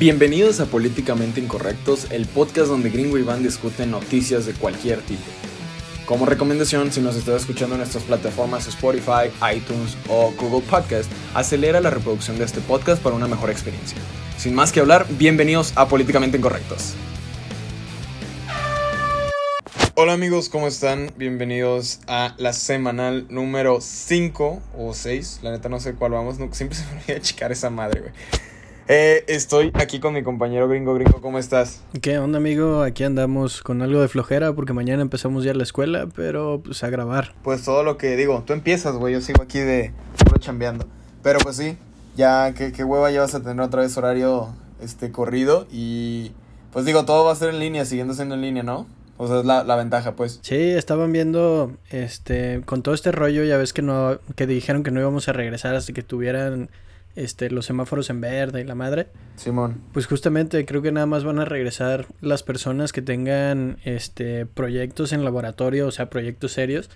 Bienvenidos a Políticamente Incorrectos, el podcast donde Gringo y Iván discuten noticias de cualquier tipo. Como recomendación, si nos estás escuchando en nuestras plataformas Spotify, iTunes o Google Podcast, acelera la reproducción de este podcast para una mejor experiencia. Sin más que hablar, bienvenidos a Políticamente Incorrectos. Hola amigos, ¿cómo están? Bienvenidos a la semanal número 5 o 6. La neta no sé cuál vamos, siempre se me olvida checar esa madre, güey. Eh, estoy aquí con mi compañero gringo. Gringo, ¿cómo estás? ¿Qué onda, amigo? Aquí andamos con algo de flojera porque mañana empezamos ya la escuela, pero pues a grabar. Pues todo lo que digo, tú empiezas, güey. Yo sigo aquí de puro chambeando. Pero pues sí, ya qué, qué hueva ya vas a tener otra vez horario este corrido y pues digo, todo va a ser en línea, siguiendo siendo en línea, ¿no? O sea, es la, la, ventaja, pues. Sí, estaban viendo, este, con todo este rollo, ya ves que no, que dijeron que no íbamos a regresar hasta que tuvieran, este, los semáforos en verde y la madre. Simón. Pues justamente creo que nada más van a regresar las personas que tengan, este, proyectos en laboratorio, o sea, proyectos serios.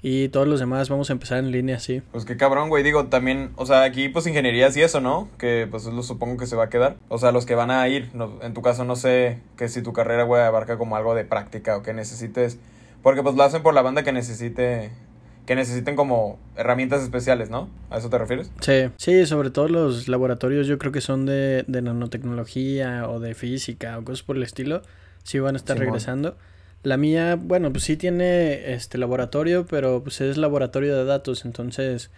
Y todos los demás vamos a empezar en línea, sí. Pues qué cabrón, güey. Digo, también, o sea, aquí pues ingenierías y eso, ¿no? Que pues lo supongo que se va a quedar. O sea, los que van a ir, no, en tu caso no sé que si tu carrera, güey, abarca como algo de práctica o que necesites. Porque pues lo hacen por la banda que necesite, que necesiten como herramientas especiales, ¿no? ¿A eso te refieres? Sí, sí, sobre todo los laboratorios yo creo que son de, de nanotecnología o de física o cosas por el estilo. Sí van a estar regresando. La mía, bueno, pues sí tiene este laboratorio, pero pues es laboratorio de datos, entonces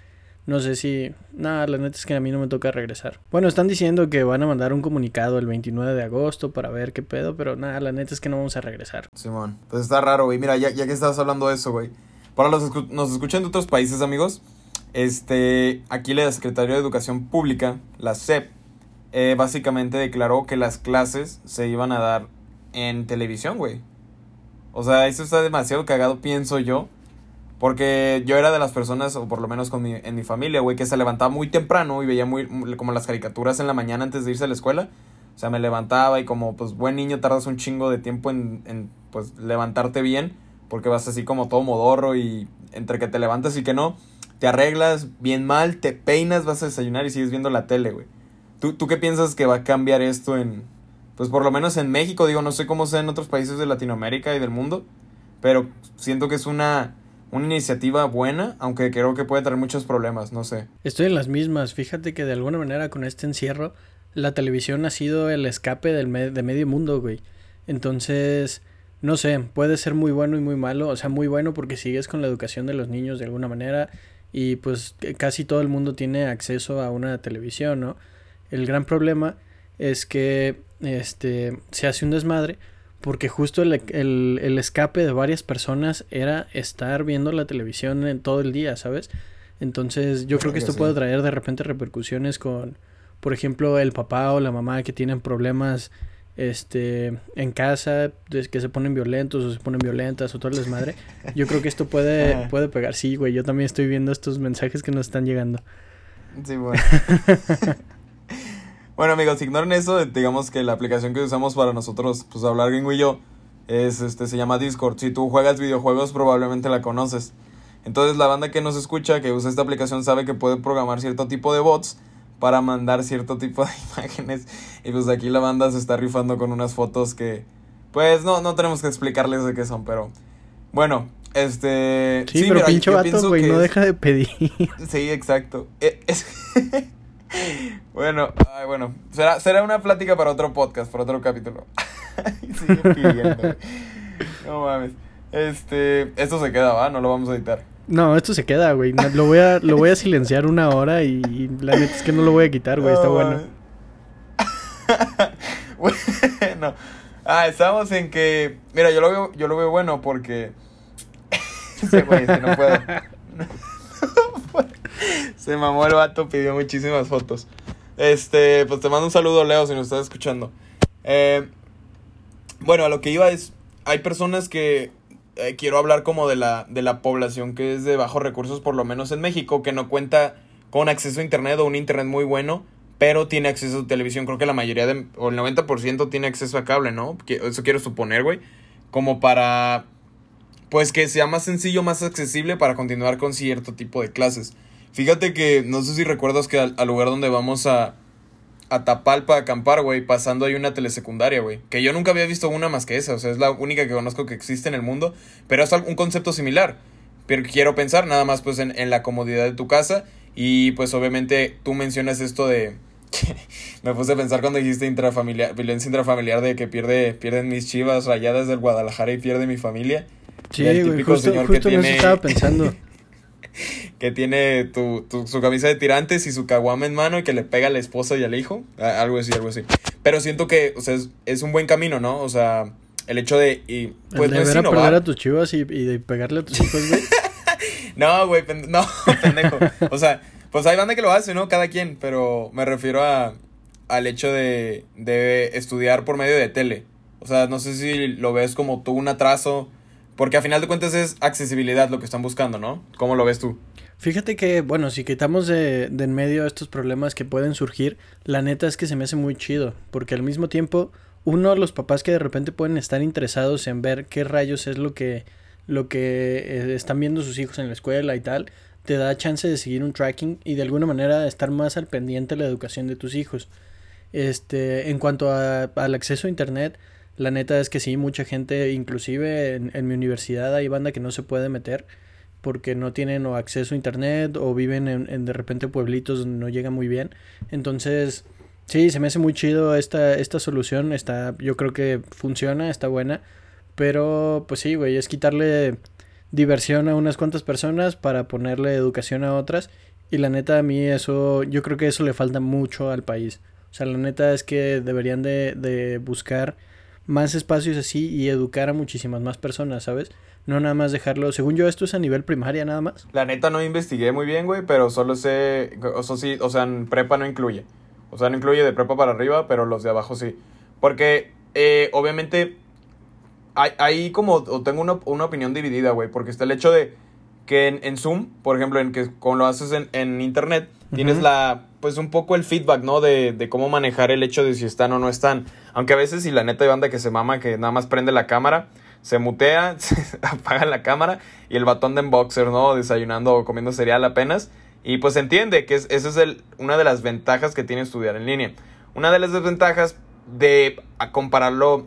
no sé si... Nada, la neta es que a mí no me toca regresar. Bueno, están diciendo que van a mandar un comunicado el 29 de agosto para ver qué pedo, pero nada, la neta es que no vamos a regresar. Simón, pues está raro, güey. Mira, ya, ya que estabas hablando de eso, güey. Para los que nos escuchan de otros países, amigos, este, aquí la Secretaría de Educación Pública, la SEP, eh, básicamente declaró que las clases se iban a dar en televisión, güey. O sea, eso está demasiado cagado, pienso yo. Porque yo era de las personas, o por lo menos con mi, en mi familia, güey, que se levantaba muy temprano y veía muy como las caricaturas en la mañana antes de irse a la escuela. O sea, me levantaba y como pues buen niño tardas un chingo de tiempo en, en pues levantarte bien. Porque vas así como todo modorro y entre que te levantas y que no, te arreglas bien mal, te peinas, vas a desayunar y sigues viendo la tele, güey. ¿Tú, ¿Tú qué piensas que va a cambiar esto en, pues por lo menos en México, digo, no sé cómo sea en otros países de Latinoamérica y del mundo, pero siento que es una, una iniciativa buena, aunque creo que puede traer muchos problemas, no sé. Estoy en las mismas, fíjate que de alguna manera con este encierro, la televisión ha sido el escape del me de medio mundo, güey. Entonces, no sé, puede ser muy bueno y muy malo, o sea, muy bueno porque sigues con la educación de los niños de alguna manera y pues casi todo el mundo tiene acceso a una televisión, ¿no? El gran problema es que este se hace un desmadre porque justo el, el, el, escape de varias personas era estar viendo la televisión en todo el día, ¿sabes? Entonces yo creo que esto puede traer de repente repercusiones con, por ejemplo, el papá o la mamá que tienen problemas este en casa, que se ponen violentos o se ponen violentas o todo el desmadre. Yo creo que esto puede, puede pegar. Sí, güey, yo también estoy viendo estos mensajes que nos están llegando. Sí, bueno. Bueno, amigos, ignoren eso. Digamos que la aplicación que usamos para nosotros, pues hablar gringo y yo, es este, se llama Discord. Si tú juegas videojuegos, probablemente la conoces. Entonces, la banda que nos escucha, que usa esta aplicación, sabe que puede programar cierto tipo de bots para mandar cierto tipo de imágenes. Y pues aquí la banda se está rifando con unas fotos que, pues no, no tenemos que explicarles de qué son, pero bueno, este. Sí, sí pero mira, pinche vato, güey, no es... deja de pedir. Sí, exacto. Es. bueno, ay, bueno, será, será una plática para otro podcast, para otro capítulo. Sigue pidiendo. no mames. Este, esto se queda, ¿va? No lo vamos a editar. No, esto se queda, güey. Lo voy a, lo voy a silenciar una hora y, y la neta es que no lo voy a quitar, güey. Está No, bueno. bueno. Ah, estamos en que. Mira, yo lo veo, yo lo veo bueno porque. Ese güey, si no puedo. Se mamó el vato, pidió muchísimas fotos. Este, pues te mando un saludo, Leo, si nos estás escuchando. Eh, bueno, a lo que iba es. Hay personas que. Eh, quiero hablar como de la, de la población que es de bajos recursos, por lo menos en México, que no cuenta con acceso a internet o un internet muy bueno, pero tiene acceso a televisión. Creo que la mayoría de, o el 90% tiene acceso a cable, ¿no? Eso quiero suponer, güey. Como para, pues que sea más sencillo, más accesible para continuar con cierto tipo de clases. Fíjate que, no sé si recuerdas que al lugar donde vamos a, a Tapalpa a acampar, güey, pasando ahí una telesecundaria, güey. Que yo nunca había visto una más que esa, o sea, es la única que conozco que existe en el mundo, pero es un concepto similar. Pero quiero pensar nada más pues en, en la comodidad de tu casa y pues obviamente tú mencionas esto de... me puse a pensar cuando dijiste intrafamiliar, violencia intrafamiliar de que pierde, pierden mis chivas rayadas del Guadalajara y pierde mi familia. Sí, güey, justo, justo en eso estaba pensando. que tiene tu, su camisa de tirantes y su caguama en mano y que le pega a la esposa y al hijo. Algo así, algo así. Pero siento que, o sea, es, un buen camino, ¿no? O sea, el hecho de... Y, pues, de no ver a a tus chivas y, de pegarle a tus hijos, güey. no, güey, no, pendejo. O sea, pues hay banda que lo hace, ¿no? Cada quien, pero me refiero a, al hecho de, de estudiar por medio de tele. O sea, no sé si lo ves como tú un atraso porque a final de cuentas es accesibilidad lo que están buscando, ¿no? ¿Cómo lo ves tú? Fíjate que, bueno, si quitamos de, en medio estos problemas que pueden surgir, la neta es que se me hace muy chido, porque al mismo tiempo, uno, los papás que de repente pueden estar interesados en ver qué rayos es lo que, lo que eh, están viendo sus hijos en la escuela y tal, te da chance de seguir un tracking y de alguna manera estar más al pendiente de la educación de tus hijos. Este, en cuanto al acceso a internet, la neta es que sí, mucha gente, inclusive en, mi universidad hay banda que no se puede meter porque no tienen acceso a internet o viven en, de repente pueblitos donde no llega muy bien. Entonces, sí, se me hace muy chido esta, esta solución. Está, yo creo que funciona, está buena. Pero, pues sí, güey, es quitarle diversión a unas cuantas personas para ponerle educación a otras. Y la neta, a mí eso, yo creo que eso le falta mucho al país. O sea, la neta es que deberían de, de buscar más espacios así y educar a muchísimas más personas, ¿sabes? No nada más dejarlo, según yo esto es a nivel primaria nada más. La neta no investigué muy bien, güey, pero solo sé, o sea, sí, o sea, en prepa no incluye. O sea, no incluye de prepa para arriba, pero los de abajo sí. Porque, eh, obviamente, hay, como, o tengo una, una opinión dividida, güey, porque está el hecho de que en, Zoom, por ejemplo, en que como lo haces en, en internet, tienes la, pues un poco el feedback, ¿no? De, de, cómo manejar el hecho de si están o no están. Aunque a veces, si la neta hay banda que se mama, que nada más prende la cámara, se mutea, apaga la cámara y el batón de boxer, ¿no? Desayunando o comiendo cereal apenas. Y pues se entiende que es, esa es el, una de las ventajas que tiene estudiar en línea. Una de las desventajas de compararlo,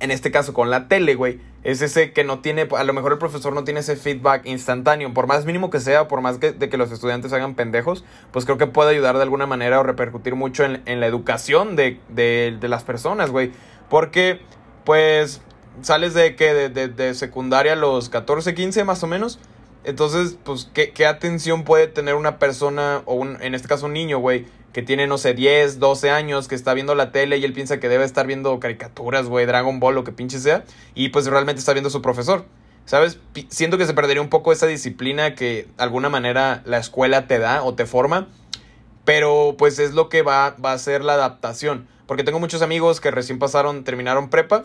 en este caso, con la tele, güey, es ese que no tiene, a lo mejor el profesor no tiene ese feedback instantáneo, por más mínimo que sea, por más que, de que los estudiantes hagan pendejos, pues creo que puede ayudar de alguna manera o repercutir mucho en, la educación de, de, de las personas, güey. Porque, pues, sales de que de, de, de, secundaria a los 14, 15 más o menos. Entonces, pues, ¿qué, qué atención puede tener una persona, o un, en este caso un niño, güey, que tiene, no sé, 10, 12 años, que está viendo la tele y él piensa que debe estar viendo caricaturas, güey, Dragon Ball, lo que pinche sea, y pues realmente está viendo a su profesor. ¿Sabes? Siento que se perdería un poco esa disciplina que de alguna manera la escuela te da o te forma, pero pues es lo que va, va a ser la adaptación. Porque tengo muchos amigos que recién pasaron, terminaron prepa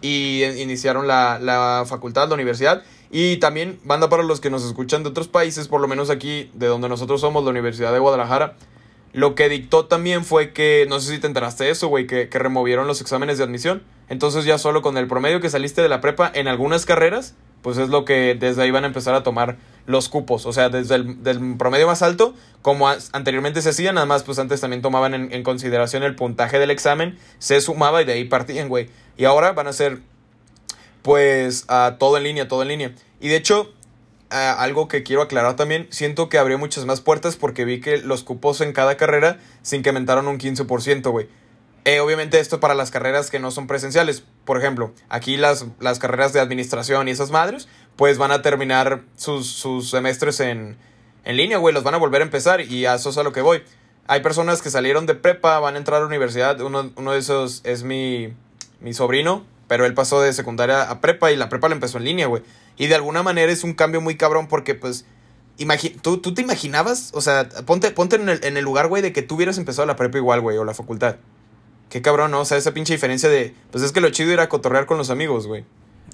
y iniciaron la, la facultad, la universidad. Y también, banda para los que nos escuchan de otros países, por lo menos aquí, de donde nosotros somos, la Universidad de Guadalajara, lo que dictó también fue que, no sé si te enteraste de eso, güey, que, que, removieron los exámenes de admisión. Entonces ya solo con el promedio que saliste de la prepa en algunas carreras, pues es lo que desde ahí van a empezar a tomar los cupos. O sea, desde el del promedio más alto, como anteriormente se hacía, nada más pues antes también tomaban en, en consideración el puntaje del examen, se sumaba y de ahí partían, güey. Y ahora van a ser, pues, a todo en línea, todo en línea. Y de hecho, algo que quiero aclarar también, siento que abrió muchas más puertas porque vi que los cupos en cada carrera se incrementaron un 15%, güey. Eh, obviamente esto para las carreras que no son presenciales. Por ejemplo, aquí las, las carreras de administración y esas madres, pues van a terminar sus, sus semestres en, en línea, güey. Los van a volver a empezar y a eso es a lo que voy. Hay personas que salieron de prepa, van a entrar a la universidad. Uno, uno de esos es mi, mi sobrino, pero él pasó de secundaria a prepa y la prepa la empezó en línea, güey. Y de alguna manera es un cambio muy cabrón porque, pues, ¿tú, ¿tú te imaginabas? O sea, ponte, ponte en, el, en el lugar, güey, de que tú hubieras empezado la prepa igual, güey, o la facultad. Qué cabrón, ¿no? O sea, esa pinche diferencia de, pues es que lo chido era cotorrear con los amigos, güey.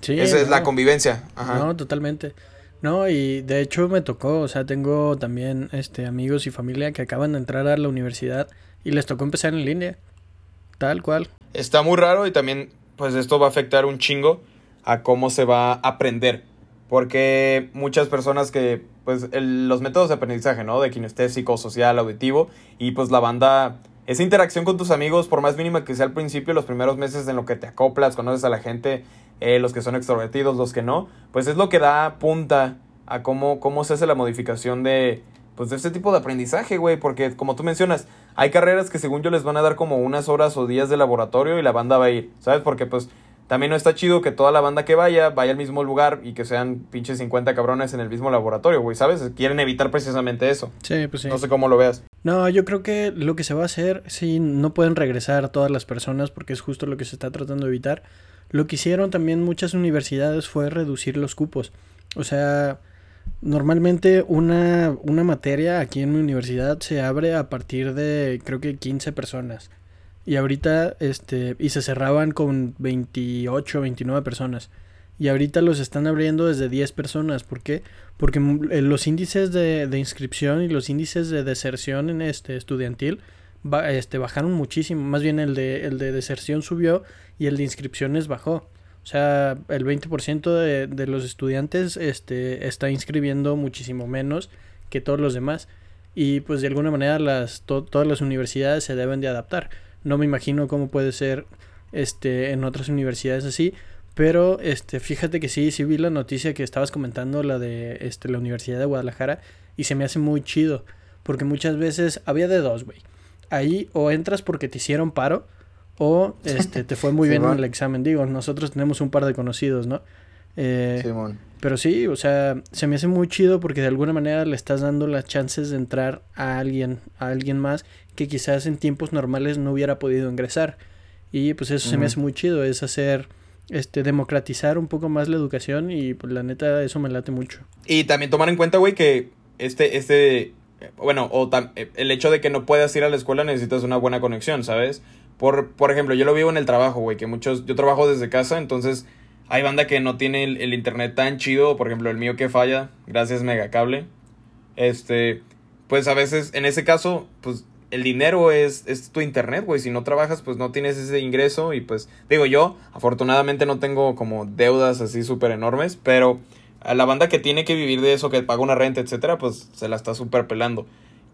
Sí. Esa es la convivencia. Ajá. No, totalmente. No, y de hecho me tocó, o sea, tengo también este amigos y familia que acaban de entrar a la universidad y les tocó empezar en línea. Tal cual. Está muy raro y también, pues esto va a afectar un chingo a cómo se va a aprender. Porque muchas personas que, pues, los métodos de aprendizaje, ¿no? De kinestésico, social, auditivo, y pues la banda esa interacción con tus amigos, por más mínima que sea al principio, los primeros meses en lo que te acoplas, conoces a la gente, eh, los que son extrovertidos, los que no, pues es lo que da punta a cómo, cómo se hace la modificación de, pues de este tipo de aprendizaje, güey, porque como tú mencionas, hay carreras que según yo les van a dar como unas horas o días de laboratorio y la banda va a ir, ¿sabes? Porque pues también no está chido que toda la banda que vaya vaya al mismo lugar y que sean pinches 50 cabrones en el mismo laboratorio, güey, ¿sabes? Quieren evitar precisamente eso. Sí, pues sí. No sé cómo lo veas. No, yo creo que lo que se va a hacer, sí, no pueden regresar todas las personas porque es justo lo que se está tratando de evitar. Lo que hicieron también muchas universidades fue reducir los cupos. O sea, normalmente una, una materia aquí en mi universidad se abre a partir de creo que 15 personas. Y ahorita, este, y se cerraban con 28, 29 personas. Y ahorita los están abriendo desde 10 personas. ¿Por qué? Porque eh, los índices de, de inscripción y los índices de deserción en este estudiantil este, bajaron muchísimo. Más bien el de, el de deserción subió y el de inscripciones bajó. O sea, el 20% de, de los estudiantes este, está inscribiendo muchísimo menos que todos los demás. Y pues de alguna manera las, todas las universidades se deben de adaptar. No me imagino cómo puede ser este en otras universidades así, pero este fíjate que sí, sí vi la noticia que estabas comentando la de este la Universidad de Guadalajara y se me hace muy chido, porque muchas veces había de dos, güey. Ahí o entras porque te hicieron paro o este te fue muy bien en el examen, digo, nosotros tenemos un par de conocidos, ¿no? Eh, Simón. Pero sí, o sea, se me hace muy chido porque de alguna manera le estás dando las chances de entrar a alguien, a alguien más que quizás en tiempos normales no hubiera podido ingresar. Y pues eso se me hace muy chido, es hacer, este, democratizar un poco más la educación y pues la neta eso me late mucho. Y también tomar en cuenta, güey, que este, este, bueno, o el hecho de que no puedas ir a la escuela necesitas una buena conexión, ¿sabes? Por, por ejemplo, yo lo vivo en el trabajo, güey, que muchos, yo trabajo desde casa, entonces hay banda que no tiene el, internet tan chido, por ejemplo, el mío que falla, gracias Megacable. Este, pues a veces, en ese caso, pues el dinero es, es tu internet, güey. Si no trabajas, pues no tienes ese ingreso. Y pues, digo yo, afortunadamente no tengo como deudas así súper enormes. Pero a la banda que tiene que vivir de eso, que paga una renta, etcétera, pues se la está súper pelando.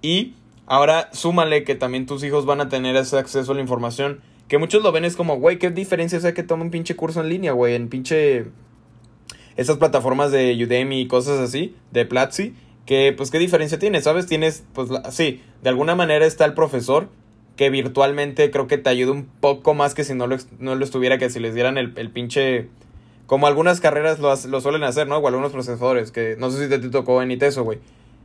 Y ahora súmale que también tus hijos van a tener ese acceso a la información. Que muchos lo ven es como, güey, ¿qué diferencia es que toma un pinche curso en línea, güey? En pinche. Esas plataformas de Udemy y cosas así, de Platzi que pues qué diferencia tiene, ¿sabes? Tienes, pues sí, de alguna manera está el profesor que virtualmente creo que te ayuda un poco más que si no lo, no lo estuviera, que si les dieran el, el pinche... Como algunas carreras lo, lo, suelen hacer, ¿no? O algunos profesores, que no sé si te, te tocó en ITESO, güey.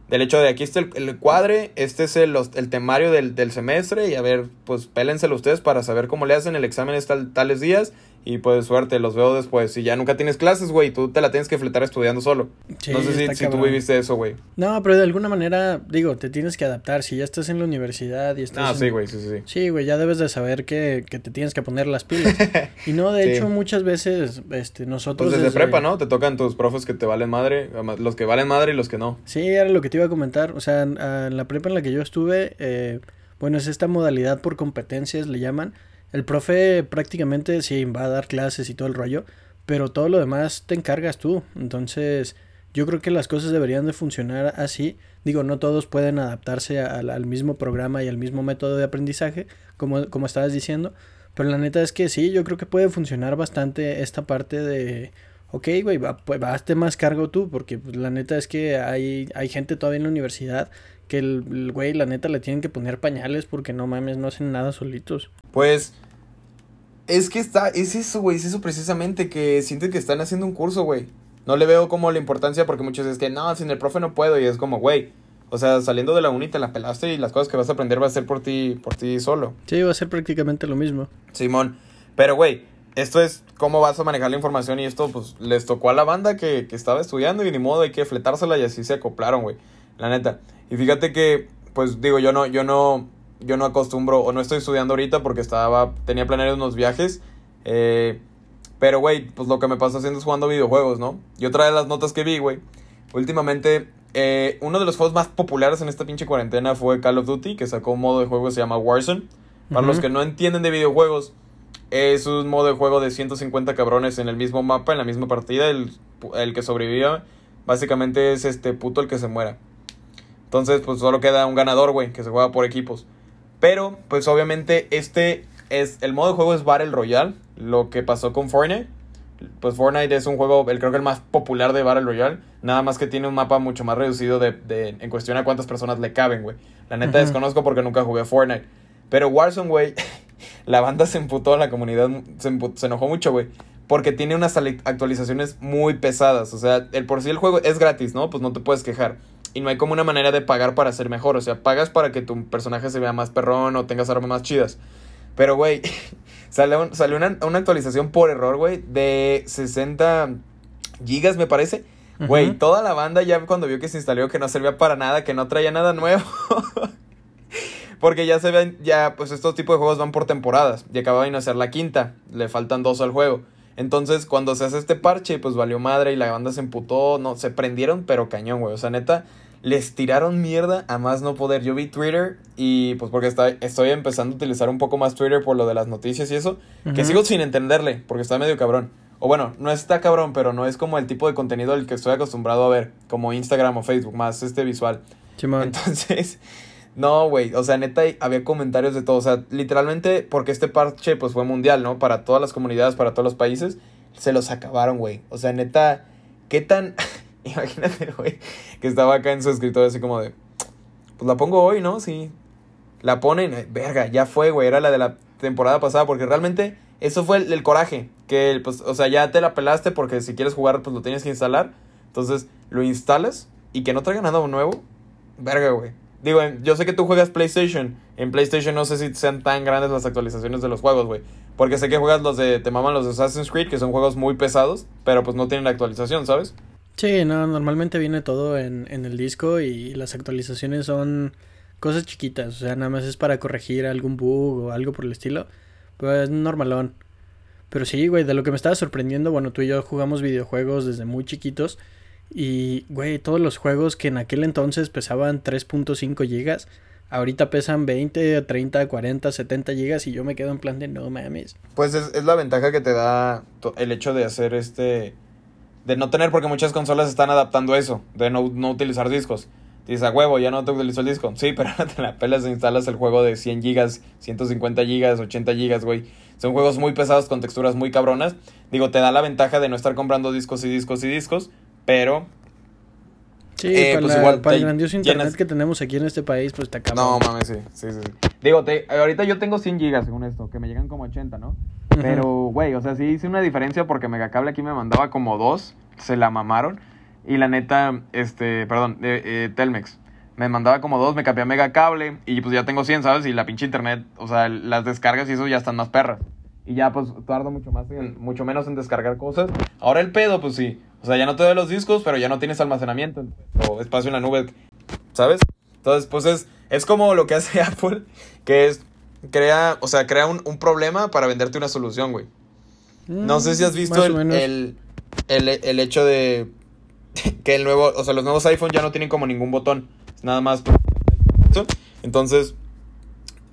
Del hecho de aquí está el, el cuadre, este es el, el temario del, del, semestre y a ver, pues pélenselo ustedes para saber cómo le hacen el examen está tales días y pues suerte, los veo después. Si ya nunca tienes clases, güey, tú te la tienes que fletar estudiando solo. no sé si, tú viviste eso, güey. No, pero de alguna manera, digo, te tienes que adaptar. Si ya estás en la universidad y estás. Ah, sí, güey, sí, sí. Sí, güey, ya debes de saber que, que te tienes que poner las pilas. y no, de hecho, muchas veces este, nosotros. Pues desde, prepa, ¿no? Te tocan tus profes que te valen madre, los que valen madre y los que no. Sí, era lo que te iba a comentar. O sea, en la prepa en la que yo estuve, eh, bueno, es esta modalidad por competencias, le llaman el profe prácticamente sí va a dar clases y todo el rollo, pero todo lo demás te encargas tú. Entonces, yo creo que las cosas deberían de funcionar así. Digo, no todos pueden adaptarse al, mismo programa y al mismo método de aprendizaje, como, como estabas diciendo. Pero la neta es que sí, yo creo que puede funcionar bastante esta parte de, ok, güey, va, pues, hazte más cargo tú, porque pues, la neta es que hay, hay gente todavía en la universidad que el, güey, la neta, le tienen que poner pañales porque no mames, no hacen nada solitos. Pues. Es que está. Es eso, güey. Es eso precisamente. Que sienten que están haciendo un curso, güey. No le veo como la importancia porque muchos dicen que no, sin el profe no puedo. Y es como, güey. O sea, saliendo de la uni te la pelaste y las cosas que vas a aprender va a ser por ti, por ti solo. Sí, va a ser prácticamente lo mismo. Simón. Pero, güey, esto es cómo vas a manejar la información y esto, pues, les tocó a la banda que, que estaba estudiando y ni modo hay que fletársela y así se acoplaron, güey. La neta. Y fíjate que, pues digo, yo no, yo no, yo no acostumbro o no estoy estudiando ahorita porque estaba, tenía planeados unos viajes. Eh, pero, güey, pues lo que me pasa haciendo es jugando videojuegos, ¿no? Y otra de las notas que vi, güey, últimamente, eh, uno de los juegos más populares en esta pinche cuarentena fue Call of Duty, que sacó un modo de juego que se llama Warzone. Para los que no entienden de videojuegos, es un modo de juego de 150 cabrones en el mismo mapa, en la misma partida. El, el que sobreviva, básicamente es este puto el que se muera. Entonces, pues solo queda un ganador, güey, que se juega por equipos. Pero, pues obviamente, este es. El modo de juego es Battle Royale. Lo que pasó con Fortnite. Pues Fortnite es un juego, el, creo que el más popular de Battle Royale. Nada más que tiene un mapa mucho más reducido de, de en cuestión a cuántas personas le caben, güey. La neta desconozco porque nunca jugué Fortnite. Pero Warzone, güey, la banda se emputó, la comunidad se, se enojó mucho, güey. Porque tiene unas actualizaciones muy pesadas. O sea, el por sí el juego es gratis, ¿no? Pues no te puedes quejar. Y no hay como una manera de pagar para ser mejor. O sea, pagas para que tu personaje se vea más perrón o tengas armas más chidas. Pero, güey, salió, salió una, una, actualización por error, güey, de 60 gigas, me parece. Güey, toda la banda ya cuando vio que se instaló que no servía para nada, que no traía nada nuevo. Porque ya se ven, ya, pues estos tipos de juegos van por temporadas. Y acaba de hacer la quinta. Le faltan dos al juego. Entonces, cuando se hace este parche, pues valió madre y la banda se emputó. No, se prendieron, pero cañón, güey. O sea, neta, les tiraron mierda a más no poder. Yo vi Twitter y pues porque está, estoy empezando a utilizar un poco más Twitter por lo de las noticias y eso. Que sigo sin entenderle, porque está medio cabrón. O bueno, no está cabrón, pero no es como el tipo de contenido al que estoy acostumbrado a ver, como Instagram o Facebook, más este visual. Entonces, no, güey, o sea, neta había comentarios de todo, o sea, literalmente porque este parche pues fue mundial, ¿no? Para todas las comunidades, para todos los países, se los acabaron, güey. O sea, neta, ¿qué tan... Imagínate, güey, que estaba acá en su escritorio así como de, pues la pongo hoy, ¿no? Sí. La ponen, eh, verga, ya fue, güey, era la de la temporada pasada, porque realmente eso fue el, el, coraje, que, pues, o sea, ya te la pelaste porque si quieres jugar, pues lo tienes que instalar. Entonces, lo instalas y que no traiga nada nuevo, verga, güey. Digo, yo sé que tú juegas PlayStation. En PlayStation no sé si sean tan grandes las actualizaciones de los juegos, güey. Porque sé que juegas los de. Te maman los de Assassin's Creed, que son juegos muy pesados, pero pues no tienen actualización, ¿sabes? Sí, no, normalmente viene todo en, en el disco y las actualizaciones son cosas chiquitas. O sea, nada más es para corregir algún bug o algo por el estilo. Pues normalón. Pero sí, güey, de lo que me estaba sorprendiendo, bueno, tú y yo jugamos videojuegos desde muy chiquitos. Y, güey, todos los juegos que en aquel entonces pesaban 3.5 gigas, ahorita pesan 20, 30, 40, 70 gigas y yo me quedo en plan de no mames. Pues es, es la ventaja que te da el hecho de hacer este... De no tener, porque muchas consolas están adaptando eso, de no, no utilizar discos. Dices, a huevo, ya no te utilizo el disco. Sí, pero te la pelas e instalas el juego de 100 gigas, 150 gigas, 80 gigas, güey. Son juegos muy pesados con texturas muy cabronas. Digo, te da la ventaja de no estar comprando discos y discos y discos, pero Sí, eh, para, pues igual para el grandioso internet que tenemos aquí en este país, pues te acaba. No, mames, sí, sí, sí. Digo, te, ahorita yo tengo 100 gigas según esto, que me llegan como 80, ¿no? Pero, güey, o sea, sí hice una diferencia porque Megacable aquí me mandaba como dos, se la mamaron. Y la neta, este, perdón, eh, eh, Telmex, me mandaba como dos, me cambié a Megacable y pues ya tengo 100, ¿sabes? Y la pinche internet, o sea, las descargas y eso ya están más perras. Y ya pues tardo mucho más, mucho menos en descargar cosas. Ahora el pedo, pues sí, o sea, ya no te doy los discos, pero ya no tienes almacenamiento o espacio en la nube, ¿sabes? Entonces, pues es, es como lo que hace Apple, que es, crea, o sea, crea un, un problema para venderte una solución, güey. no sé si has mm, visto el, el, el, el, hecho de que el nuevo, o sea, los nuevos iPhone ya no tienen como ningún botón, nada más. Entonces,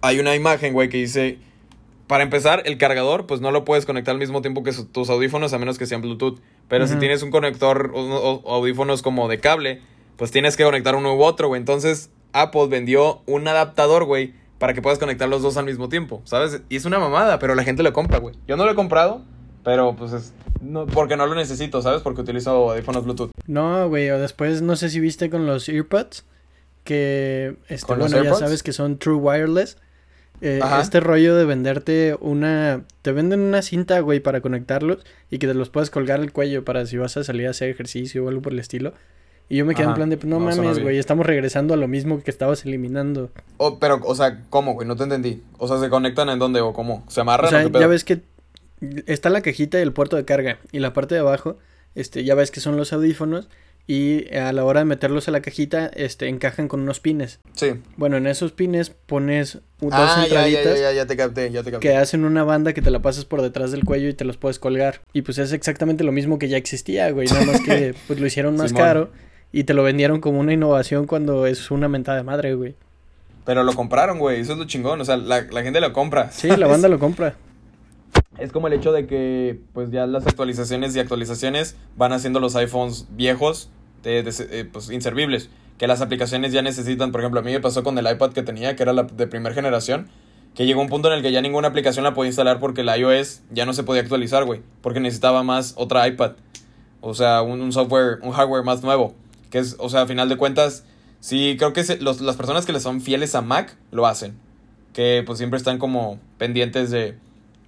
hay una imagen, güey, que dice para empezar, el cargador, pues no lo puedes conectar al mismo tiempo que tus audífonos, a menos que sean Bluetooth. Pero si tienes un conector o, audífonos como de cable, pues tienes que conectar uno u otro, güey. Entonces, Apple vendió un adaptador, güey, para que puedas conectar los dos al mismo tiempo, ¿sabes? Y es una mamada, pero la gente lo compra, güey. Yo no lo he comprado, pero pues es. No, porque no lo necesito, ¿sabes? Porque utilizo audífonos Bluetooth. No, güey, o después no sé si viste con los AirPods. Que, este, bueno, ya sabes que son True Wireless. Eh, este rollo de venderte una... Te venden una cinta, güey, para conectarlos y que te los puedas colgar al cuello para si vas a salir a hacer ejercicio o algo por el estilo. Y yo me quedé en plan de, no, mames, güey, estamos regresando a lo mismo que estabas eliminando. Oh, pero, o sea, ¿cómo, güey? No te entendí. O sea, ¿se conectan en dónde o cómo? ¿Se amarran? O sea, ya ves que está la cajita y el puerto de carga. Y la parte de abajo, este, ya ves que son los audífonos y a la hora de meterlos a la cajita, este, encajan con unos pines. Sí. Bueno, en esos pines pones dos ah, entraditas ya, ya, te capté, ya te capté. que hacen una banda que te la pasas por detrás del cuello y te los puedes colgar. Y pues es exactamente lo mismo que ya existía, güey, nada más que pues lo hicieron más caro y te lo vendieron como una innovación cuando es una mentada de madre, güey. Pero lo compraron, güey, eso es lo chingón, o sea, la, la gente lo compra. Sí, la banda lo compra. Es como el hecho de que pues ya las actualizaciones y actualizaciones van haciendo los iPhones viejos de, eh, pues, inservibles. que las aplicaciones ya necesitan, por ejemplo, a mí me pasó con el iPad que tenía, que era la de primera generación, que llegó un punto en el que ya ninguna aplicación la podía instalar porque el iOS ya no se podía actualizar, güey, porque necesitaba más otra iPad. O sea, un, software, un hardware más nuevo. Que es, o sea, a final de cuentas, sí, creo que los, las personas que le son fieles a Mac lo hacen. Que pues siempre están como pendientes de,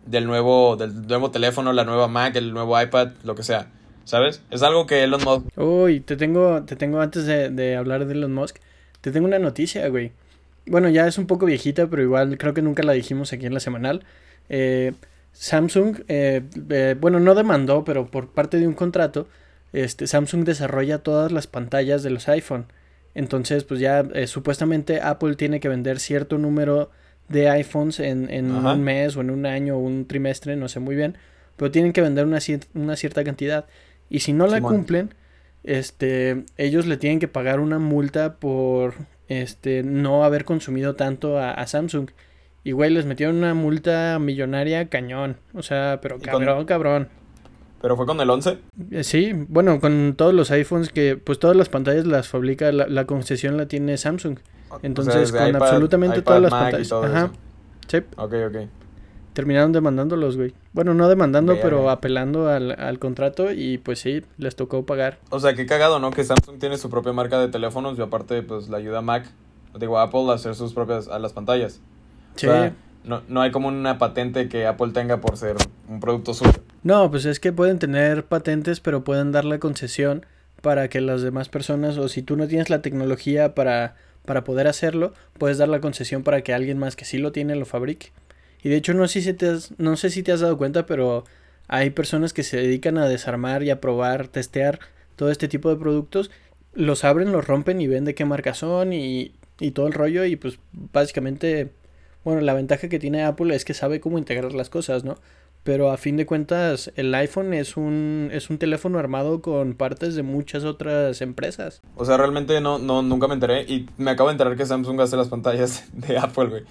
del, nuevo, del nuevo teléfono, la nueva Mac, el nuevo iPad, lo que sea. ¿Sabes? Es algo que Elon Musk... Uy, te tengo, te tengo antes de, hablar de Elon Musk, te tengo una noticia, güey. Bueno, ya es un poco viejita, pero igual creo que nunca la dijimos aquí en la semanal. Eh, Samsung, eh, eh, bueno, no demandó, pero por parte de un contrato, este, Samsung desarrolla todas las pantallas de los iPhone. Entonces, pues ya supuestamente Apple tiene que vender cierto número de iPhones en, en un mes o en un año o un trimestre, no sé muy bien, pero tienen que vender una, una cierta cantidad. Y si no la cumplen, este, ellos le tienen que pagar una multa por este, no haber consumido tanto a, Samsung. Y güey, les metieron una multa millonaria cañón. O sea, pero cabrón, cabrón. ¿Pero fue con el 11? Eh, sí, bueno, con todos los iPhones que, pues todas las pantallas las fabrica, la, concesión la tiene Samsung. Entonces, con absolutamente todas las pantallas. Ajá. Sí. Ok, ok terminaron demandándolos, güey. Bueno, no demandando, pero apelando al, al, contrato y pues sí, les tocó pagar. O sea, qué cagado, ¿no? Que Samsung tiene su propia marca de teléfonos y aparte pues la ayuda a Mac, digo, a Apple a hacer sus propias, a las pantallas. Sí. No, no hay como una patente que Apple tenga por ser un producto suyo. No, pues es que pueden tener patentes, pero pueden dar la concesión para que las demás personas, o si tú no tienes la tecnología para, para poder hacerlo, puedes dar la concesión para que alguien más que sí lo tiene lo fabrique. Y de hecho no sé si te has, no sé si te has dado cuenta, pero hay personas que se dedican a desarmar y a probar, testear todo este tipo de productos. Los abren, los rompen y ven de qué marca son y, y todo el rollo. Y pues básicamente, bueno, la ventaja que tiene Apple es que sabe cómo integrar las cosas, ¿no? Pero a fin de cuentas, el iPhone es un, es un teléfono armado con partes de muchas otras empresas. O sea, realmente no, no, nunca me enteré. Y me acabo de enterar que Samsung hace las pantallas de Apple, güey.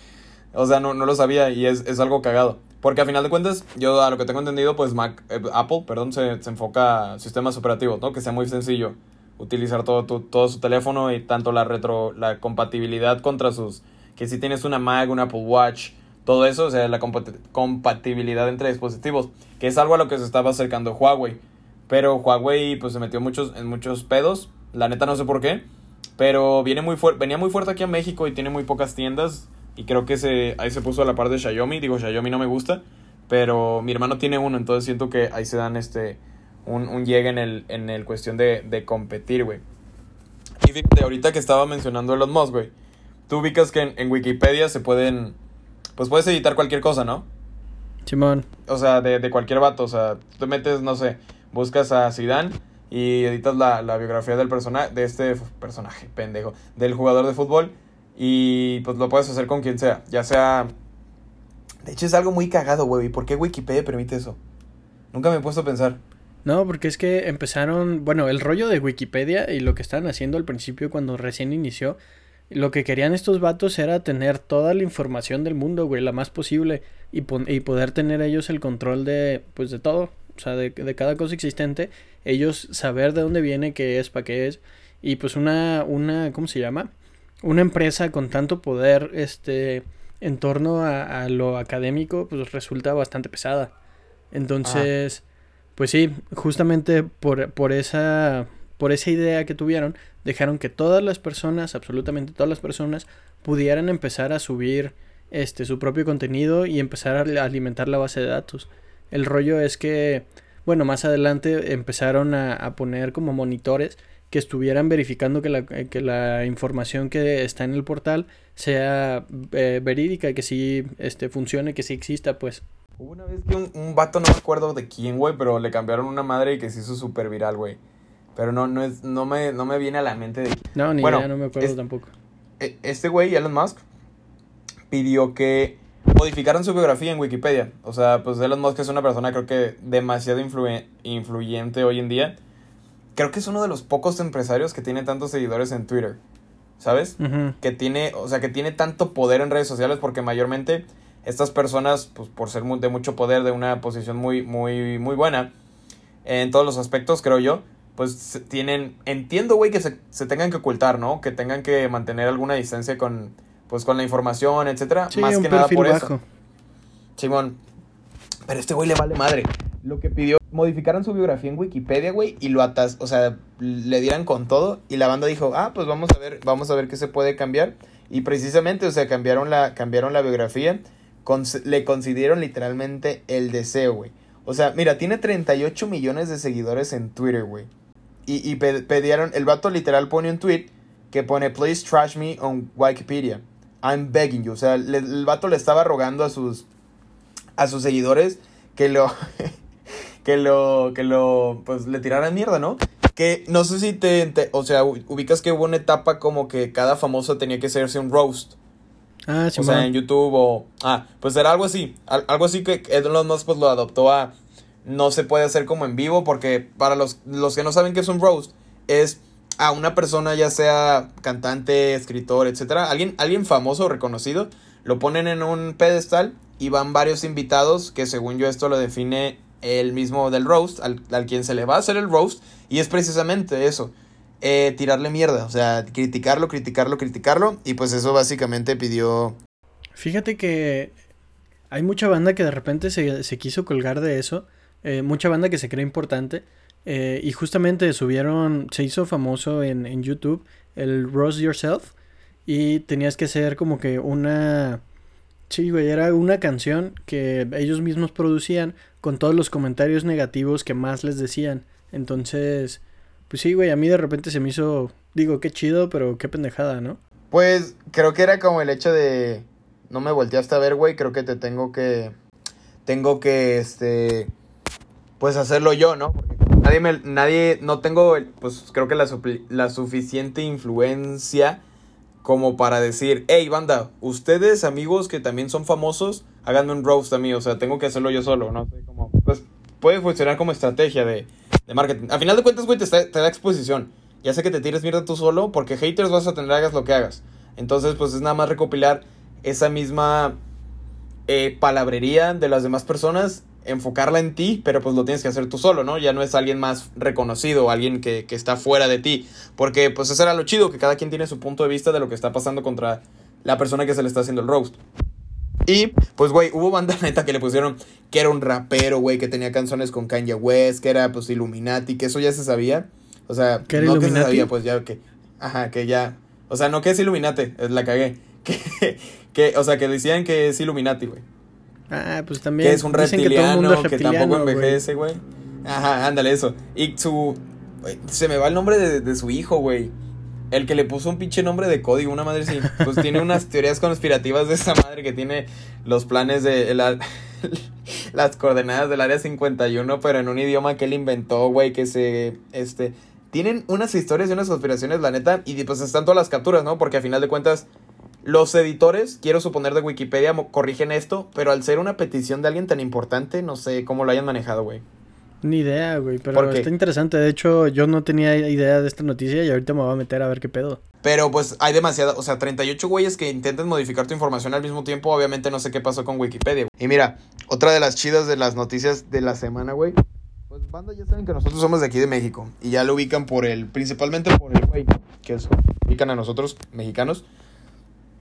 O sea, no, no lo sabía y es, es, algo cagado. Porque a final de cuentas, yo a lo que tengo entendido, pues Mac, eh, Apple, perdón, se, se, enfoca a sistemas operativos, ¿no? Que sea muy sencillo utilizar todo, todo su teléfono y tanto la retro, la compatibilidad contra sus, que si tienes una Mac, un Apple Watch, todo eso, o sea, la compatibilidad entre dispositivos, que es algo a lo que se estaba acercando Huawei. Pero Huawei pues se metió muchos, en muchos pedos, la neta no sé por qué, pero viene muy venía muy fuerte aquí a México y tiene muy pocas tiendas y creo que se, ahí se puso a la par de Xiaomi. Digo, Xiaomi no me gusta. Pero mi hermano tiene uno. Entonces siento que ahí se dan este un, un llegue en el, en el cuestión de, de competir, güey. Y fíjate, ahorita que estaba mencionando los Musk, güey. Tú ubicas que en, Wikipedia se pueden. Pues puedes editar cualquier cosa, ¿no? Simón. O sea, de, de cualquier vato. O sea, tú te metes, no sé, buscas a Zidane y editas la, la biografía del personaje, de este personaje, pendejo, del jugador de fútbol y pues lo puedes hacer con quien sea. Ya sea. De hecho, es algo muy cagado, güey. ¿Por qué Wikipedia permite eso? Nunca me he puesto a pensar. No, porque es que empezaron. Bueno, el rollo de Wikipedia y lo que estaban haciendo al principio cuando recién inició. Lo que querían estos vatos era tener toda la información del mundo, güey, la más posible. Y, y poder tener ellos el control de. Pues de todo. O sea, de, de cada cosa existente. Ellos saber de dónde viene, qué es, para qué es. Y pues una. una ¿Cómo se llama? una empresa con tanto poder este en torno a, lo académico pues resulta bastante pesada entonces pues sí justamente por, por esa por esa idea que tuvieron dejaron que todas las personas absolutamente todas las personas pudieran empezar a subir este su propio contenido y empezar a alimentar la base de datos el rollo es que bueno más adelante empezaron a, poner como monitores que estuvieran verificando que la, eh, que la información que está en el portal sea eh, verídica que sí este, funcione, que sí exista, pues. Hubo una vez que un, vato, no me acuerdo de quién, güey, pero le cambiaron una madre y que se hizo súper viral, güey. Pero no, no, es, no, me, no me viene a la mente de... No, ni bueno, no me acuerdo tampoco. E, este güey, Elon Musk, pidió que modificaran su biografía en Wikipedia. O sea, pues Elon Musk es una persona creo que demasiado influyente hoy en día creo que es uno de los pocos empresarios que tiene tantos seguidores en Twitter. ¿Sabes? Que tiene, o sea, que tiene tanto poder en redes sociales porque mayormente estas personas, pues por ser de mucho poder, de una posición muy, muy, muy buena, en todos los aspectos, creo yo, pues tienen, entiendo, güey, que se, se, tengan que ocultar, ¿no? Que tengan que mantener alguna distancia con, pues, con la información, etcétera. Más que nada por eso. Simón. Pero este güey le vale madre. Lo que pidió, modificaran su biografía en Wikipedia, güey, y lo atas, o sea, le dieran con todo. Y la banda dijo, ah, pues vamos a ver, vamos a ver qué se puede cambiar. Y precisamente, o sea, cambiaron la, cambiaron la biografía. le concedieron literalmente el deseo, güey. O sea, mira, tiene 38 millones de seguidores en Twitter, güey. Y, y pedieron, el vato literal pone un tweet que pone, please trash me on Wikipedia. I'm begging you. O sea, el vato le estaba rogando a sus, a sus seguidores que lo, que lo, que lo, pues le tiraran mierda, ¿no? Que no sé si te, o sea, ubicas que hubo una etapa como que cada famoso tenía que hacerse un roast. Ah, sí, O sea, en YouTube o... Ah, pues era algo así. algo así que Elon Musk pues lo adoptó a no se puede hacer como en vivo porque para los, los que no saben qué es un roast, es a una persona, ya sea cantante, escritor, etcétera, alguien, alguien famoso o reconocido, lo ponen en un pedestal y van varios invitados que según yo esto lo define el mismo del roast, al, quien se le va a hacer el roast, y es precisamente eso, eh, tirarle mierda, o sea, criticarlo, criticarlo, criticarlo, y pues eso básicamente pidió... Fíjate que hay mucha banda que de repente se, se quiso colgar de eso, eh, mucha banda que se cree importante. Eh, y justamente subieron, se hizo famoso en, en YouTube el Rose Yourself. Y tenías que hacer como que una... Sí, güey, era una canción que ellos mismos producían con todos los comentarios negativos que más les decían. Entonces, pues sí, güey, a mí de repente se me hizo, digo, qué chido, pero qué pendejada, ¿no? Pues creo que era como el hecho de, no me volteaste a ver, güey, creo que te tengo que, tengo que, este, pues hacerlo yo, ¿no? Porque nadie me, nadie, no tengo, pues creo que la, la suficiente influencia como para decir, hey banda, ustedes amigos que también son famosos, háganme un roast a mí, o sea, tengo que hacerlo yo solo, ¿no? Como, pues puede funcionar como estrategia de, de marketing. A final de cuentas, güey, te, te, da exposición. Ya sé que te tires mierda tú solo, porque haters vas a tener, hagas lo que hagas. Entonces, pues es nada más recopilar esa misma eh, palabrería de las demás personas enfocarla en ti, pero pues lo tienes que hacer tú solo, ¿no? Ya no es alguien más reconocido, alguien que, que, está fuera de ti. Porque pues eso era lo chido, que cada quien tiene su punto de vista de lo que está pasando contra la persona que se le está haciendo el roast. Y, pues, güey, hubo banda neta que le pusieron que era un rapero, güey, que tenía canciones con Kanye West, que era, pues, Illuminati, que eso ya se sabía. O sea, no que se sabía, pues, ya que... Ajá, que ya... O sea, no que es Illuminati, la cagué. Que, que, o sea, que decían que es Illuminati, güey. Ah, pues también. Que es un reptiliano, que, tampoco envejece, güey. Ajá, ándale, eso. Y su. Se me va el nombre de, su hijo, güey. El que le puso un pinche nombre de código, una madre sí. Pues tiene unas teorías conspirativas de esa madre que tiene los planes de. las coordenadas del área 51, pero en un idioma que él inventó, güey, que se. Este. Tienen unas historias y unas conspiraciones, la neta. Y pues están todas las capturas, ¿no? Porque a final de cuentas los editores, quiero suponer de Wikipedia, corrigen esto, pero al ser una petición de alguien tan importante, no sé cómo lo hayan manejado, güey. Ni idea, güey, pero está interesante. De hecho, yo no tenía idea de esta noticia y ahorita me voy a meter a ver qué pedo. Pero pues hay demasiada, o sea, 38 güeyes que intenten modificar tu información al mismo tiempo. Obviamente no sé qué pasó con Wikipedia. Y mira, otra de las chidas de las noticias de la semana, güey. Pues banda ya saben que nosotros somos de aquí de México. Y ya lo ubican por el, principalmente por el güey, que es, ubican a nosotros, mexicanos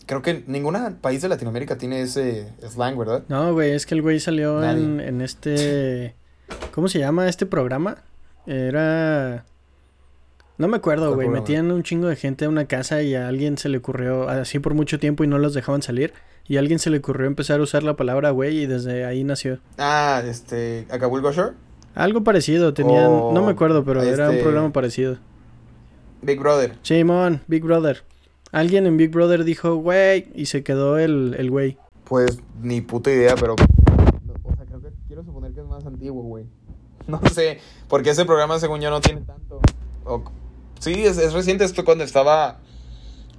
creo que ningún país de Latinoamérica tiene ese slang, ¿verdad? No, güey, es que el güey salió en, en, este... ¿Cómo se llama este programa? Era... No me acuerdo, güey. Metían un chingo de gente a una casa y a alguien se le ocurrió, así por mucho tiempo y no los dejaban salir. Y a alguien se le ocurrió empezar a usar la palabra güey y desde ahí nació. Ah, este, Acapulco Shore. Algo parecido, tenían, no me acuerdo, pero era un este programa parecido. Big Brother. Simón, Big Brother. Alguien en Big Brother dijo, güey, y se quedó el, el güey. Pues ni puta idea, pero. O sea, creo que quiero suponer que es más antiguo, güey. No sé, porque ese programa, según yo, no tiene tanto. Sí, es, es reciente esto cuando estaba.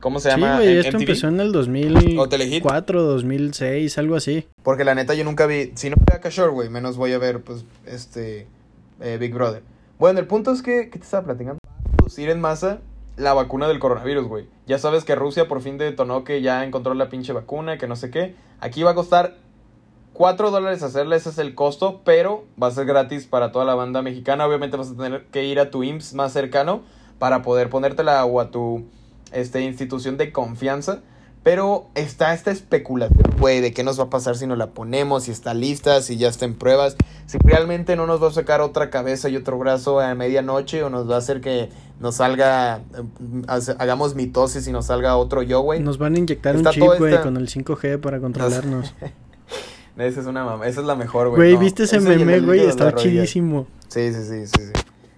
¿Cómo se llama? Sí, güey, esto empezó en el 2004, 2006, algo así. Porque la neta yo nunca vi. Si no veo a Cashore, güey, menos voy a ver, pues, este. Eh, Big Brother. Bueno, el punto es que. ¿Qué te estaba platicando? Ir en masa la vacuna del coronavirus, güey. Ya sabes que Rusia por fin detonó que ya encontró la pinche vacuna, que no sé qué. Aquí va a costar 4 dólares hacerla, ese es el costo, pero va a ser gratis para toda la banda mexicana. Obviamente vas a tener que ir a tu IMSS más cercano para poder ponértela o a tu este, institución de confianza. Pero está esta especulación, güey, de qué nos va a pasar si nos la ponemos, si está lista, si ya está en pruebas, si realmente no nos va a sacar otra cabeza y otro brazo a medianoche o nos va a hacer que nos salga, eh, hagamos mitosis y nos salga otro yo, güey. Nos van a inyectar un chip, güey, con el 5G para controlarnos. esa es una mamá, esa es la mejor, güey. Güey, ¿viste ese meme, güey? Está chidísimo. Sí, sí, sí, sí, sí.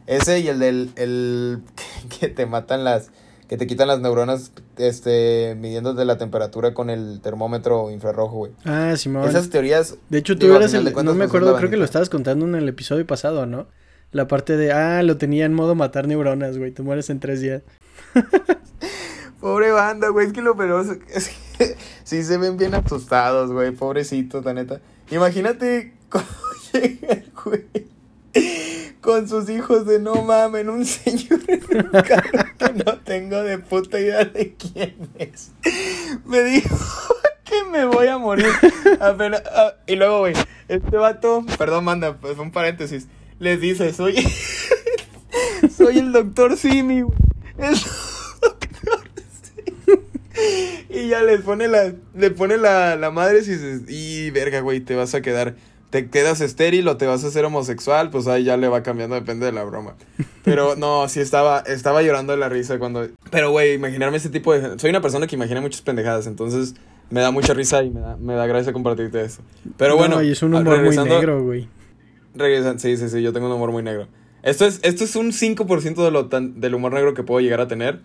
Ese y el del, el que te matan las que te quitan las neuronas este midiéndote la temperatura con el termómetro infrarrojo, güey. Ah, sí, me Esas teorías De hecho, tú eras el no me acuerdo, creo que lo estabas contando en el episodio pasado, ¿no? La parte de, ah, lo tenía en modo matar neuronas, güey, te mueres en tres días. Pobre banda, güey, es que lo peor es que sí se ven bien asustados, güey, pobrecitos, la neta. Imagínate cómo llega el güey con sus hijos de no mamen, un señor en un carro que no tengo de puta idea de quién es. Me dijo que me voy a morir. Apenas, ah, y luego, güey, este vato, perdón, manda, pues un paréntesis, les dice, soy, soy el doctor Simi, güey. El doctor Simi. Y ya les pone la, le pone la, la madre y, y verga, güey, te vas a quedar te quedas estéril o te vas a hacer homosexual, pues ahí ya le va cambiando, depende de la broma. Pero no, sí estaba, estaba llorando de la risa cuando... Pero, güey, imaginarme ese tipo de... Soy una persona que imagina muchas pendejadas, entonces me da mucha risa y me da, me da gracia compartirte eso. Pero bueno... y es un humor muy negro, güey. Regresan, sí, sí, sí, yo tengo un humor muy negro. Esto es, esto es un 5% de lo del humor negro que puedo llegar a tener.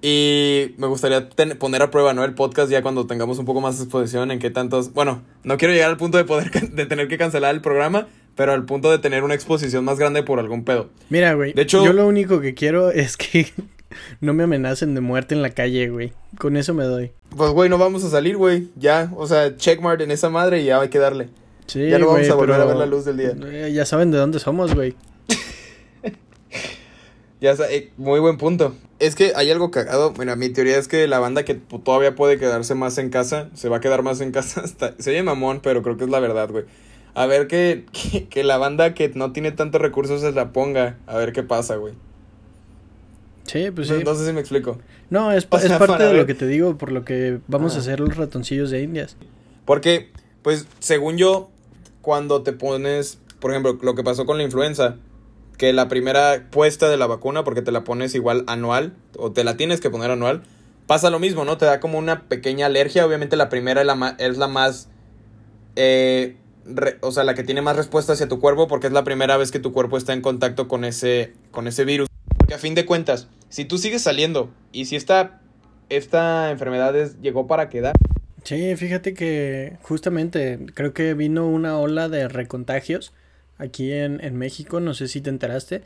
Y me gustaría poner a prueba, ¿no? El podcast ya cuando tengamos un poco más de exposición en qué tantos... Bueno, no quiero llegar al punto de poder de tener que cancelar el programa, pero al punto de tener una exposición más grande por algún pedo. Mira, güey. De hecho... Yo lo único que quiero es que no me amenacen de muerte en la calle, güey. Con eso me doy. Pues, güey, no vamos a salir, güey. Ya, o sea, checkmark en esa madre y ya hay que darle. Sí, ya no vamos a volver a ver la luz del día. Ya saben de dónde somos, güey. Ya eh, muy buen punto. Es que hay algo cagado. Bueno, mi teoría es que la banda que todavía puede quedarse más en casa, se va a quedar más en casa hasta... Se oye mamón, pero creo que es la verdad, güey. A ver que, que, la banda que no tiene tantos recursos se la ponga. A ver qué pasa, güey. Sí, pues sí. Entonces sí me explico. No, es, es parte de lo que te digo, por lo que vamos a hacer los ratoncillos de Indias. Porque, pues, según yo, cuando te pones, por ejemplo, lo que pasó con la influenza, que la primera puesta de la vacuna, porque te la pones igual anual, o te la tienes que poner anual, pasa lo mismo, ¿no? Te da como una pequeña alergia. Obviamente la primera es la, es la más... Eh, o sea, la que tiene más respuesta hacia tu cuerpo porque es la primera vez que tu cuerpo está en contacto con ese, con ese virus. Porque a fin de cuentas, si tú sigues saliendo y si esta, esta enfermedad llegó para quedar... Sí, fíjate que justamente creo que vino una ola de recontagios aquí en, en México, no sé si te enteraste.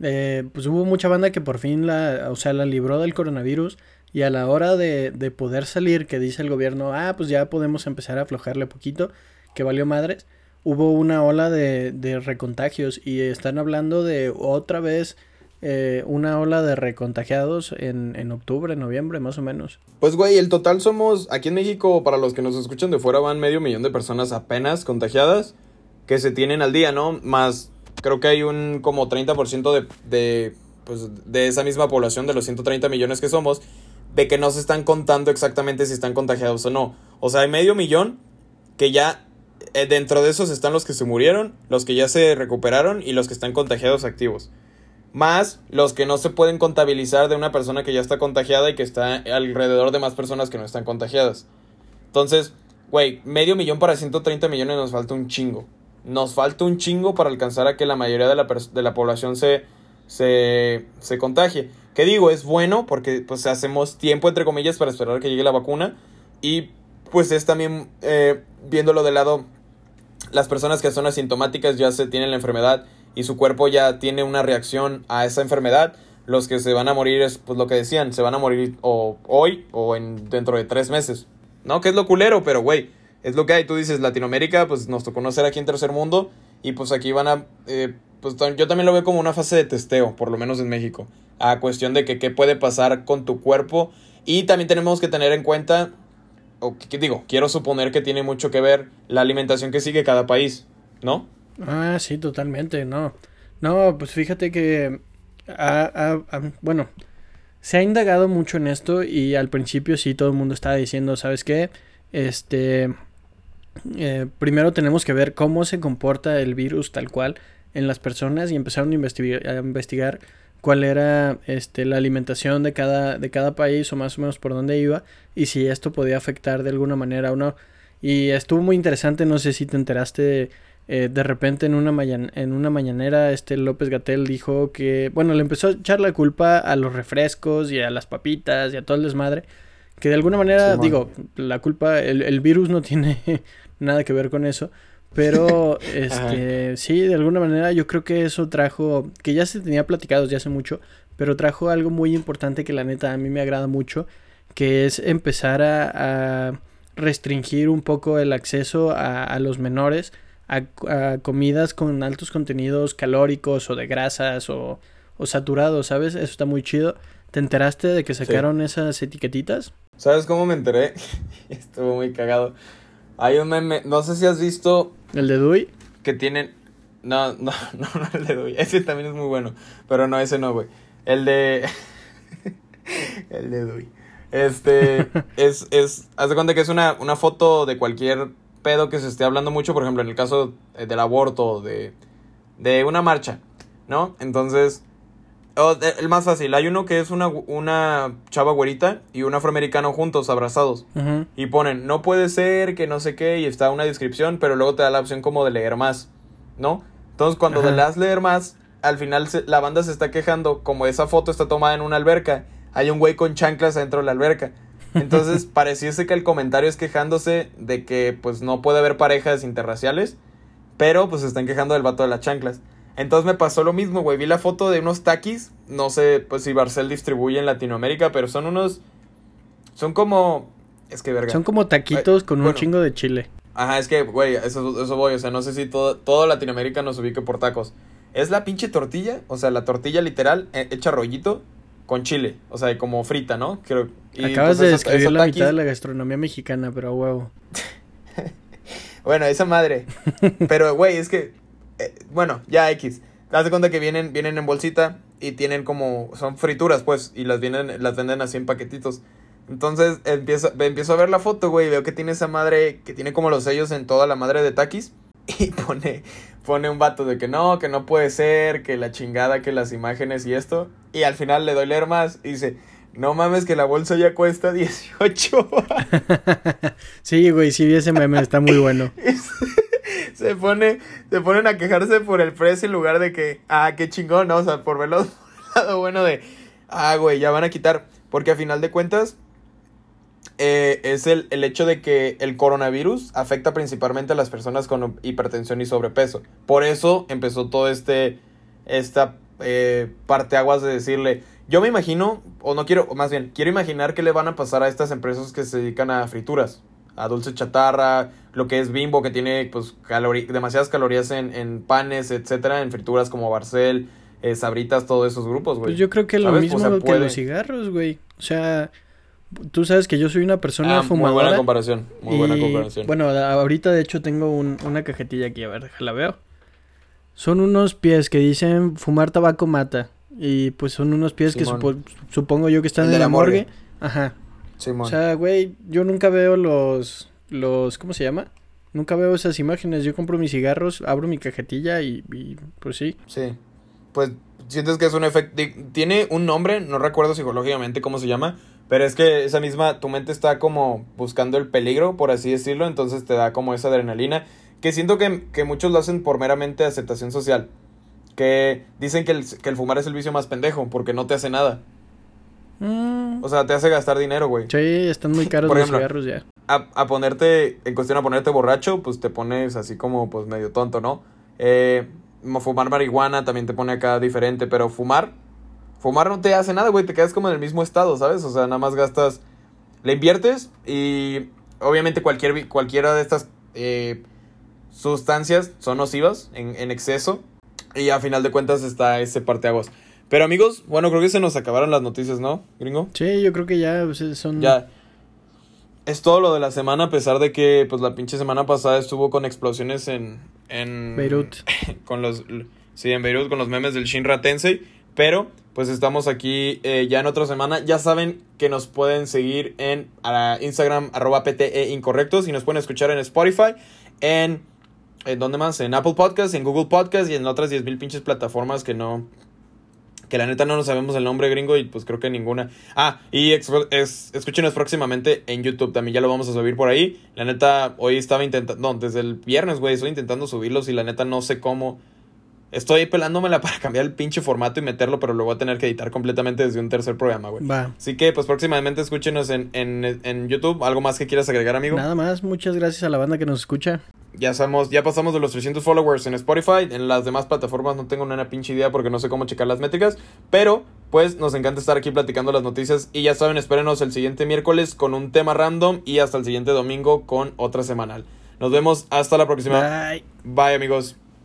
Eh, pues hubo mucha banda que por fin la, o sea, la libró del coronavirus y a la hora de, de poder salir, que dice el gobierno, ah, pues ya podemos empezar a aflojarle poquito, que valió madres, hubo una ola de, de recontagios y están hablando de otra vez eh, una ola de recontagiados en, en octubre, noviembre, más o menos. Pues, güey, el total somos, aquí en México, para los que nos escuchan de fuera, van medio millón de personas apenas contagiadas que se tienen al día, ¿no? Más creo que hay un como 30% de, de, pues, de esa misma población, de los 130 millones que somos, de que no se están contando exactamente si están contagiados o no. O sea, hay medio millón que ya eh, dentro de esos están los que se murieron, los que ya se recuperaron y los que están contagiados activos. Más los que no se pueden contabilizar de una persona que ya está contagiada y que está alrededor de más personas que no están contagiadas. Entonces, güey, medio millón para 130 millones nos falta un chingo nos falta un chingo para alcanzar a que la mayoría de la, de la población se, se, se contagie. Que digo, es bueno porque pues hacemos tiempo, entre comillas, para esperar que llegue la vacuna. Y pues es también, eh, viéndolo de lado, las personas que son asintomáticas ya se tienen la enfermedad y su cuerpo ya tiene una reacción a esa enfermedad. Los que se van a morir es pues lo que decían, se van a morir o hoy o en, dentro de tres meses. ¿No? Que es lo culero, pero güey es lo que hay. Tú dices, Latinoamérica, pues nos tocó conocer aquí en tercer mundo y pues aquí van a... Eh, pues yo también lo veo como una fase de testeo, por lo menos en México. A cuestión de que qué puede pasar con tu cuerpo. Y también tenemos que tener en cuenta o que digo, quiero suponer que tiene mucho que ver la alimentación que sigue cada país, ¿no? Ah, sí, totalmente, no. No, pues fíjate que, bueno, se ha indagado mucho en esto y al principio sí todo el mundo estaba diciendo, ¿sabes qué? Este, eh, primero tenemos que ver cómo se comporta el virus tal cual en las personas y empezaron a investigar, a investigar cuál era este, la alimentación de cada, de cada país o más o menos por dónde iba y si esto podía afectar de alguna manera o no. Y estuvo muy interesante, no sé si te enteraste eh, de repente en una, en una mañanera este López Gatel dijo que, bueno, le empezó a echar la culpa a los refrescos y a las papitas y a todo el desmadre, que de alguna manera, digo, la culpa, el, el virus no tiene nada que ver con eso, pero, este, sí, de alguna manera yo creo que eso trajo, que ya se tenía platicado ya hace mucho, pero trajo algo muy importante que la neta a mí me agrada mucho, que es empezar a, restringir un poco el acceso a, los menores a, comidas con altos contenidos calóricos o de grasas o, saturados, ¿sabes? Eso está muy chido. ¿Te enteraste de que sacaron esas etiquetitas? ¿Sabes cómo me enteré? Estuvo muy cagado. Hay un meme, no sé si has visto ¿El de Dewey? Que tienen. No, no, no, no el de Dewey. Ese también es muy bueno. Pero no, ese no, güey. El de. el de Dewey. Este. es, es. Haz de cuenta que es una, una foto de cualquier pedo que se esté hablando mucho. Por ejemplo, en el caso del aborto, de. De una marcha. ¿No? Entonces. El más fácil, hay uno que es una, una chava güerita y un afroamericano juntos, abrazados. Y ponen, no puede ser, que no sé qué, y está una descripción, pero luego te da la opción como de leer más, ¿no? Entonces cuando le das leer más, al final la banda se está quejando, como esa foto está tomada en una alberca, hay un güey con chanclas dentro de la alberca. Entonces pareciese que el comentario es quejándose de que pues no puede haber parejas interraciales, pero pues se están quejando del vato de las chanclas. Entonces me pasó lo mismo, güey. Vi la foto de unos taquis. No sé pues si Barcel distribuye en Latinoamérica, pero son unos. Son como. Es que verga. Son como taquitos con un chingo de chile. Ajá, es que, güey, eso, eso voy. O sea, no sé si todo, todo Latinoamérica nos ubique por tacos. Es la pinche tortilla, o sea, la tortilla literal, eh, hecha rollito con chile. O sea, como frita, ¿no? Creo. Acabas pues, de describir la mitad de la gastronomía mexicana, pero a huevo. bueno, esa madre. pero, güey, es que eh, bueno, ya X. Haz de cuenta que vienen, vienen en bolsita y tienen como, son frituras pues, y las vienen, las venden así en paquetitos. Entonces empiezo, empiezo a ver la foto, güey, y veo que tiene esa madre, que tiene como los sellos en toda la madre de taquis. Y pone, pone un vato de que no, que no puede ser, que la chingada, que las imágenes y esto. Y al final le doy leer más y dice, no mames que la bolsa ya cuesta 18. sí, güey, sí vi ese meme, está muy bueno. se pone, se ponen a quejarse por el precio en lugar de que, ah, qué chingón, ¿no? O sea, por verlo lado bueno de, ah, güey, ya van a quitar. Porque a final de cuentas, eh, es el, el, hecho de que el coronavirus afecta principalmente a las personas con hipertensión y sobrepeso. Por eso empezó todo este, esta eh, parteaguas de decirle, yo me imagino, o no quiero, más bien, quiero imaginar qué le van a pasar a estas empresas que se dedican a frituras a dulce chatarra, lo que es bimbo, que tiene pues demasiadas calorías en, en, panes, etcétera, en frituras como Barcel, eh, Sabritas, todos esos grupos, güey. Pues yo creo que lo mismo que los cigarros, güey. O sea, tú sabes que yo soy una persona fumadora. Muy buena comparación, muy buena comparación. Bueno, ahorita de hecho tengo una cajetilla aquí, a ver, la veo. Son unos pies que dicen fumar tabaco mata. Y pues son unos pies que supongo yo que están en la morgue. Ajá. O sea, güey, yo nunca veo los, los, ¿cómo se llama? Nunca veo esas imágenes. Yo compro mis cigarros, abro mi cajetilla y, pues sí. Sí. Pues sientes que es un efecto. Tiene un nombre, no recuerdo psicológicamente cómo se llama. Pero es que esa misma, tu mente está como buscando el peligro, por así decirlo. Entonces te da como esa adrenalina. Que siento que, que muchos lo hacen por meramente aceptación social. Que dicen que el, que el fumar es el vicio más pendejo, porque no te hace nada. Mm. O sea, te hace gastar dinero, güey. Sí, están muy caros los cigarros ya. A, ponerte, en cuestión a ponerte borracho, pues te pones así como, pues medio tonto, ¿no? Eh, fumar marihuana también te pone acá diferente, pero fumar, fumar no te hace nada, güey, te quedas como en el mismo estado, ¿sabes? O sea, nada más gastas, le inviertes y obviamente cualquier, cualquiera de estas eh, sustancias son nocivas en, en exceso y a final de cuentas está ese parteaguas. Pero amigos, bueno, creo que se nos acabaron las noticias, ¿no, gringo? Sí, yo creo que ya son... Ya. es todo lo de la semana, a pesar de que pues la pinche semana pasada estuvo con explosiones en... en Beirut. Con los... Sí, en Beirut, con los memes del Shinra Tensei. Pero, pues estamos aquí eh, ya en otra semana. Ya saben que nos pueden seguir en Instagram, arroba PTE Incorrectos. Y nos pueden escuchar en Spotify, en... ¿En dónde más? En Apple Podcasts, en Google Podcasts y en otras 10.000 pinches plataformas que no que la neta no nos sabemos el nombre gringo y pues creo que ninguna. Ah, y es, escúchenos próximamente en YouTube, también ya lo vamos a subir por ahí. La neta, hoy estaba intentando, no, desde el viernes, güey, estoy intentando subirlos y la neta no sé cómo. Estoy pelándomela para cambiar el pinche formato y meterlo, pero lo voy a tener que editar completamente desde un tercer programa, güey. Va. Así que, pues próximamente escúchenos en, en, en YouTube. ¿Algo más que quieras agregar, amigo? Nada más, muchas gracias a la banda que nos escucha. Ya, somos, ya pasamos de los 300 followers en Spotify. En las demás plataformas no tengo una pinche idea porque no sé cómo checar las métricas. Pero, pues, nos encanta estar aquí platicando las noticias. Y ya saben, espérenos el siguiente miércoles con un tema random. Y hasta el siguiente domingo con otra semanal. Nos vemos hasta la próxima. Bye. Bye, amigos.